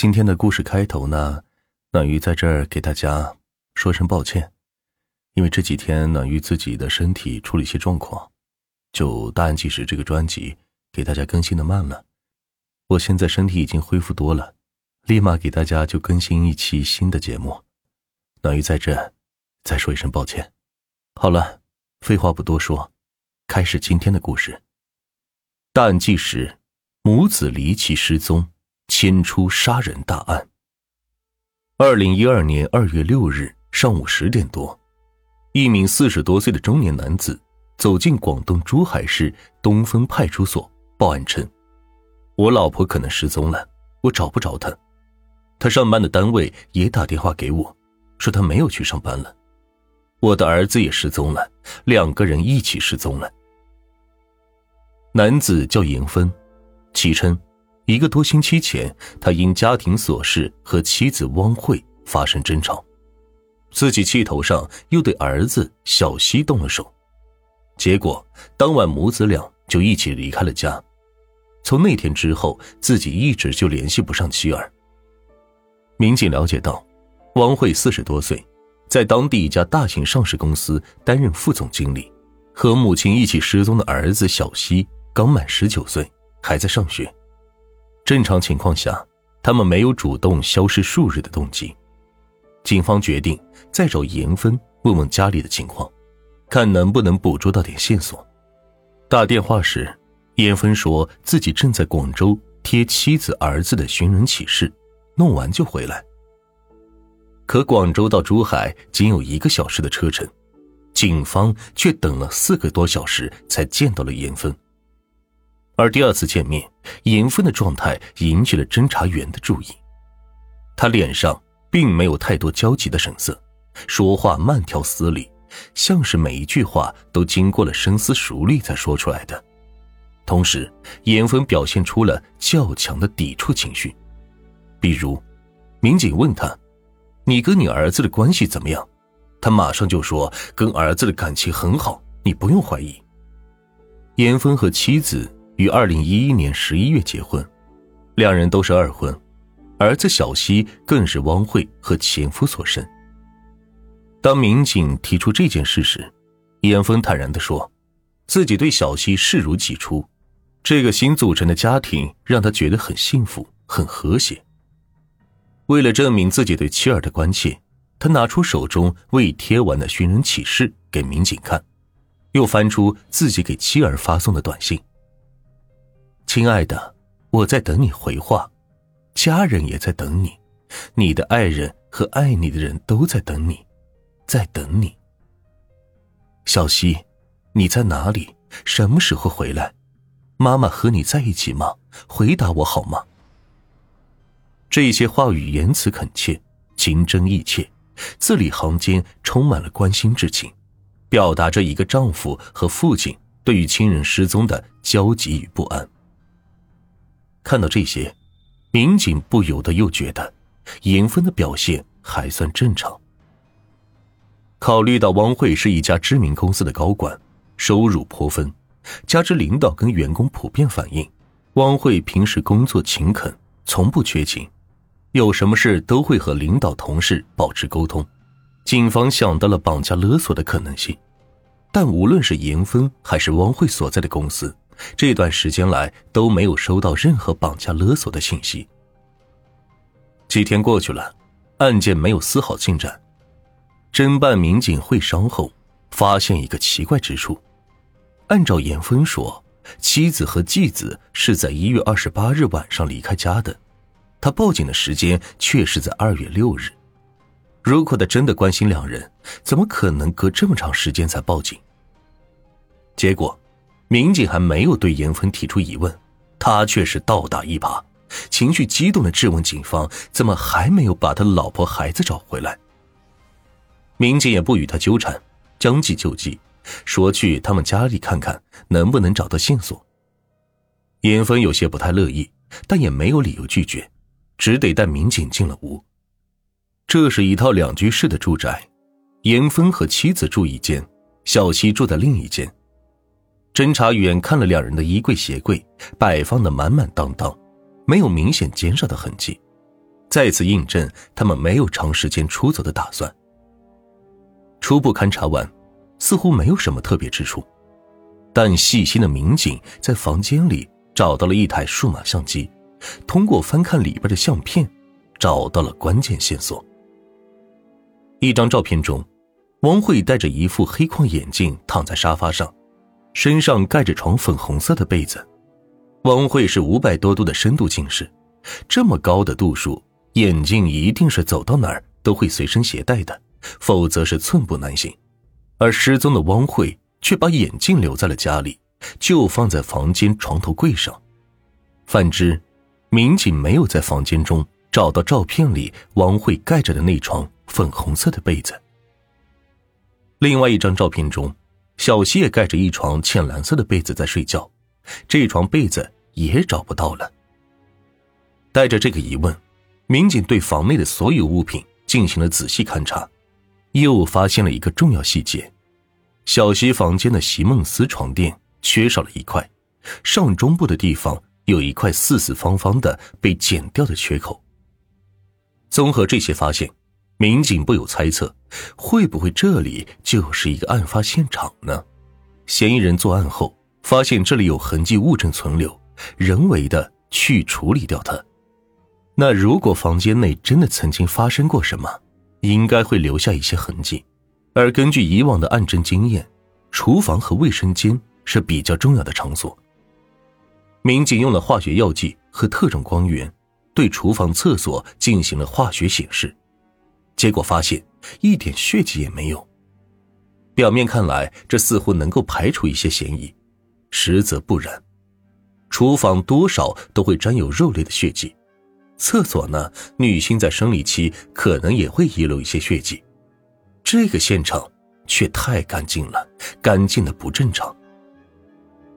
今天的故事开头呢，暖玉在这儿给大家说声抱歉，因为这几天暖玉自己的身体出了一些状况，就《大案纪实》这个专辑给大家更新的慢了。我现在身体已经恢复多了，立马给大家就更新一期新的节目。暖玉在这再说一声抱歉。好了，废话不多说，开始今天的故事。《大案纪实》，母子离奇失踪。牵出杀人大案。二零一二年二月六日上午十点多，一名四十多岁的中年男子走进广东珠海市东风派出所报案称：“我老婆可能失踪了，我找不着她。他上班的单位也打电话给我，说他没有去上班了。我的儿子也失踪了，两个人一起失踪了。”男子叫严芬，其称。一个多星期前，他因家庭琐事和妻子汪慧发生争吵，自己气头上又对儿子小西动了手，结果当晚母子俩就一起离开了家。从那天之后，自己一直就联系不上妻儿。民警了解到，汪慧四十多岁，在当地一家大型上市公司担任副总经理，和母亲一起失踪的儿子小西刚满十九岁，还在上学。正常情况下，他们没有主动消失数日的动机。警方决定再找严芬问问家里的情况，看能不能捕捉到点线索。打电话时，严芬说自己正在广州贴妻子儿子的寻人启事，弄完就回来。可广州到珠海仅有一个小时的车程，警方却等了四个多小时才见到了严芬。而第二次见面，严峰的状态引起了侦查员的注意。他脸上并没有太多焦急的神色，说话慢条斯理，像是每一句话都经过了深思熟虑才说出来的。同时，严峰表现出了较强的抵触情绪，比如，民警问他：“你跟你儿子的关系怎么样？”他马上就说：“跟儿子的感情很好，你不用怀疑。”严峰和妻子。于二零一一年十一月结婚，两人都是二婚，儿子小西更是汪慧和前夫所生。当民警提出这件事时，严峰坦然地说，自己对小西视如己出，这个新组成的家庭让他觉得很幸福、很和谐。为了证明自己对妻儿的关切，他拿出手中未贴完的寻人启事给民警看，又翻出自己给妻儿发送的短信。亲爱的，我在等你回话，家人也在等你，你的爱人和爱你的人都在等你，在等你。小溪，你在哪里？什么时候回来？妈妈和你在一起吗？回答我好吗？这些话语言辞恳切，情真意切，字里行间充满了关心之情，表达着一个丈夫和父亲对于亲人失踪的焦急与不安。看到这些，民警不由得又觉得，严芬的表现还算正常。考虑到汪慧是一家知名公司的高管，收入颇丰，加之领导跟员工普遍反映，汪慧平时工作勤恳，从不缺勤，有什么事都会和领导同事保持沟通。警方想到了绑架勒索的可能性，但无论是严芬还是汪慧所在的公司。这段时间来都没有收到任何绑架勒索的信息。几天过去了，案件没有丝毫进展。侦办民警会商后，发现一个奇怪之处：按照严峰说，妻子和继子是在一月二十八日晚上离开家的，他报警的时间却是在二月六日。如果他真的关心两人，怎么可能隔这么长时间才报警？结果。民警还没有对严峰提出疑问，他却是倒打一耙，情绪激动的质问警方：“怎么还没有把他老婆孩子找回来？”民警也不与他纠缠，将计就计，说去他们家里看看能不能找到线索。严峰有些不太乐意，但也没有理由拒绝，只得带民警进了屋。这是一套两居室的住宅，严峰和妻子住一间，小西住在另一间。侦查员看了两人的衣柜、鞋柜，摆放的满满当当，没有明显减少的痕迹。再次印证他们没有长时间出走的打算。初步勘查完，似乎没有什么特别之处，但细心的民警在房间里找到了一台数码相机，通过翻看里边的相片，找到了关键线索。一张照片中，王慧戴着一副黑框眼镜躺在沙发上，身上盖着床粉红色的被子。汪慧是五百多度的深度近视，这么高的度数，眼镜一定是走到哪儿都会随身携带的，否则是寸步难行。而失踪的汪慧却把眼镜留在了家里，就放在房间床头柜上。反之，民警没有在房间中找到照片里汪慧盖着的那床粉红色的被子。另外一张照片中，小希也盖着一床浅蓝色的被子在睡觉。这床被子也找不到了。带着这个疑问，民警对房内的所有物品进行了仔细勘查，又发现了一个重要细节：小西房间的席梦思床垫缺少了一块，上中部的地方有一块四四方方的被剪掉的缺口。综合这些发现，民警不由猜测：会不会这里就是一个案发现场呢？嫌疑人作案后。发现这里有痕迹物证存留，人为的去处理掉它。那如果房间内真的曾经发生过什么，应该会留下一些痕迹。而根据以往的案侦经验，厨房和卫生间是比较重要的场所。民警用了化学药剂和特种光源，对厨房、厕所进行了化学显示，结果发现一点血迹也没有。表面看来，这似乎能够排除一些嫌疑。实则不然，厨房多少都会沾有肉类的血迹，厕所呢，女性在生理期可能也会遗留一些血迹，这个现场却太干净了，干净的不正常。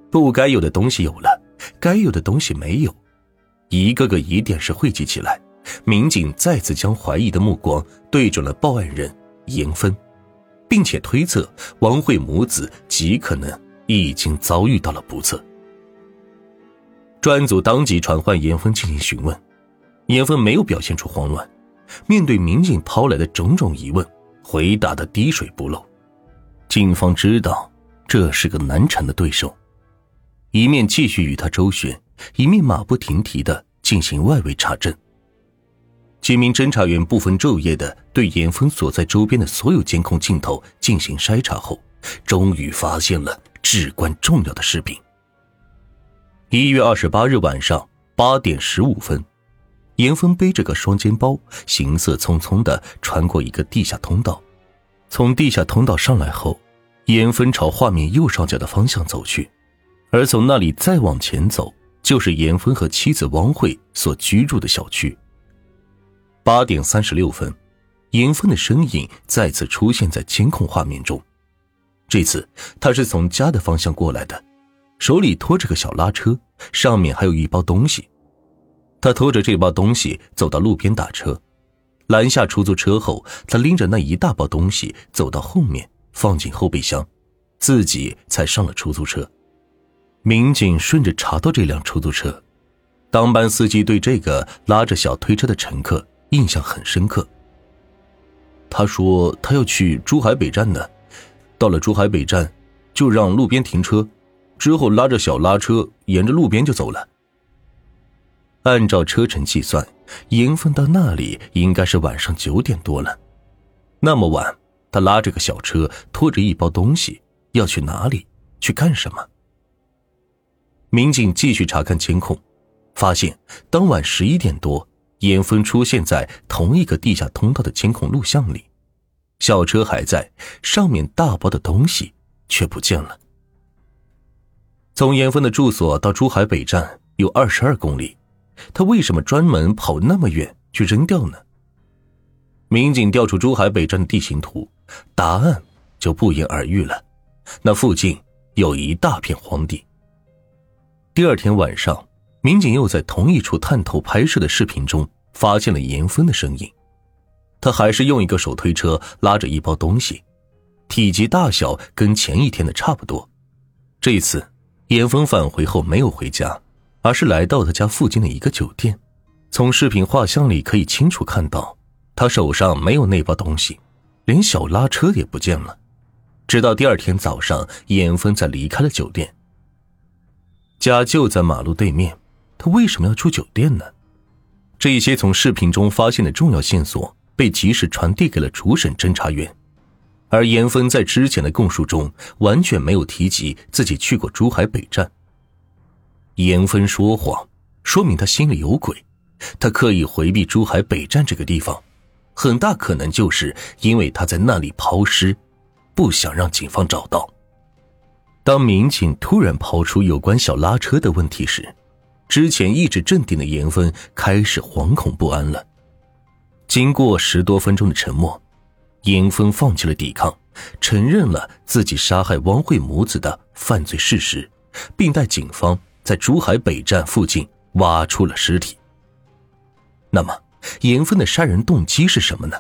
不该有的东西有了，该有的东西没有，一个个疑点是汇集起来，民警再次将怀疑的目光对准了报案人严芬，并且推测王慧母子极可能。已经遭遇到了不测，专案组当即传唤严峰进行询问，严峰没有表现出慌乱，面对民警抛来的种种疑问，回答的滴水不漏。警方知道这是个难缠的对手，一面继续与他周旋，一面马不停蹄的进行外围查证。几名侦查员不分昼夜的对严峰所在周边的所有监控镜头进行筛查后，终于发现了。至关重要的视频。一月二十八日晚上八点十五分，严峰背着个双肩包，行色匆匆的穿过一个地下通道。从地下通道上来后，严峰朝画面右上角的方向走去，而从那里再往前走，就是严峰和妻子汪慧所居住的小区。八点三十六分，严峰的身影再次出现在监控画面中。这次他是从家的方向过来的，手里拖着个小拉车，上面还有一包东西。他拖着这包东西走到路边打车，拦下出租车后，他拎着那一大包东西走到后面放进后备箱，自己才上了出租车。民警顺着查到这辆出租车，当班司机对这个拉着小推车的乘客印象很深刻。他说他要去珠海北站呢。到了珠海北站，就让路边停车，之后拉着小拉车沿着路边就走了。按照车程计算，严峰到那里应该是晚上九点多了。那么晚，他拉着个小车，拖着一包东西，要去哪里？去干什么？民警继续查看监控，发现当晚十一点多，严峰出现在同一个地下通道的监控录像里。小车还在，上面大包的东西却不见了。从严峰的住所到珠海北站有二十二公里，他为什么专门跑那么远去扔掉呢？民警调出珠海北站的地形图，答案就不言而喻了。那附近有一大片荒地。第二天晚上，民警又在同一处探头拍摄的视频中发现了严峰的身影。他还是用一个手推车拉着一包东西，体积大小跟前一天的差不多。这一次严峰返回后没有回家，而是来到他家附近的一个酒店，从视频画像里可以清楚看到，他手上没有那包东西，连小拉车也不见了。直到第二天早上，严峰才离开了酒店。家就在马路对面，他为什么要住酒店呢？这一些从视频中发现的重要线索被及时传递给了主审侦查员，而严峰在之前的供述中完全没有提及自己去过珠海北站。严峰说谎，说明他心里有鬼。他刻意回避珠海北站这个地方，很大可能就是因为他在那里抛尸，不想让警方找到。当民警突然抛出有关小拉车的问题时，之前一直镇定的严峰开始惶恐不安了。经过十多分钟的沉默，严峰放弃了抵抗，承认了自己杀害汪慧母子的犯罪事实，并带警方在珠海北站附近挖出了尸体。那么，严峰的杀人动机是什么呢？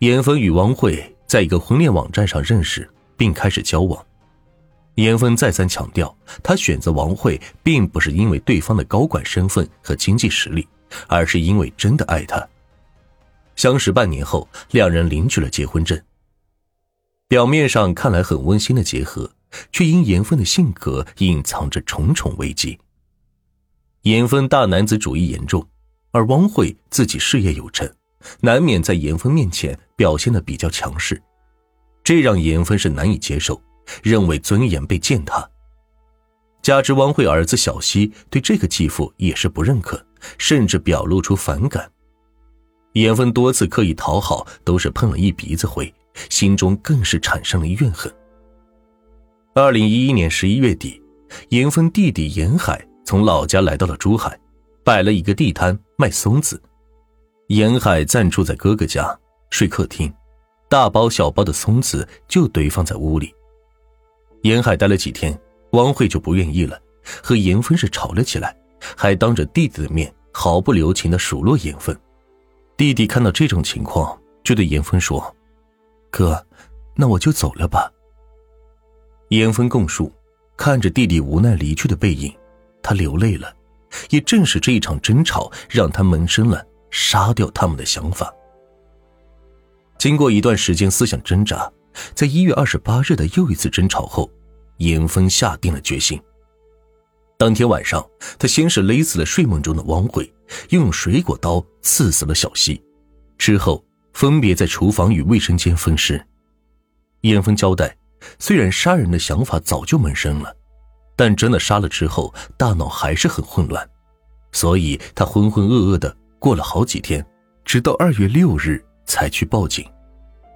严峰与汪慧在一个婚恋网站上认识，并开始交往。严峰再三强调，他选择王慧并不是因为对方的高管身份和经济实力，而是因为真的爱她。相识半年后，两人领取了结婚证。表面上看来很温馨的结合，却因严峰的性格隐藏着重重危机。严峰大男子主义严重。而汪慧自己事业有成，难免在严峰面前表现的比较强势，这让严峰是难以接受，认为尊严被践踏。加之汪慧儿子小西对这个继父也是不认可，甚至表露出反感。严峰多次刻意讨好，都是碰了一鼻子灰，心中更是产生了怨恨。二零一一年十一月底，严峰弟弟严海从老家来到了珠海。摆了一个地摊卖松子，严海暂住在哥哥家睡客厅，大包小包的松子就堆放在屋里。严海待了几天，汪慧就不愿意了，和严峰是吵了起来，还当着弟弟的面毫不留情的数落严峰。弟弟看到这种情况，就对严峰说：“哥，那我就走了吧。”严峰供述，看着弟弟无奈离去的背影，他流泪了。也正是这一场争吵，让他萌生了杀掉他们的想法。经过一段时间思想挣扎，在一月二十八日的又一次争吵后，严峰下定了决心。当天晚上，他先是勒死了睡梦中的汪慧，又用水果刀刺死了小西，之后分别在厨房与卫生间分尸。严峰交代，虽然杀人的想法早就萌生了。但真的杀了之后，大脑还是很混乱，所以他浑浑噩噩的过了好几天，直到二月六日才去报警。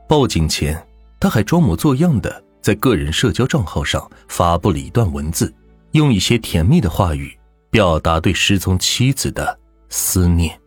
报警前，他还装模作样的在个人社交账号上发布了一段文字，用一些甜蜜的话语表达对失踪妻子的思念。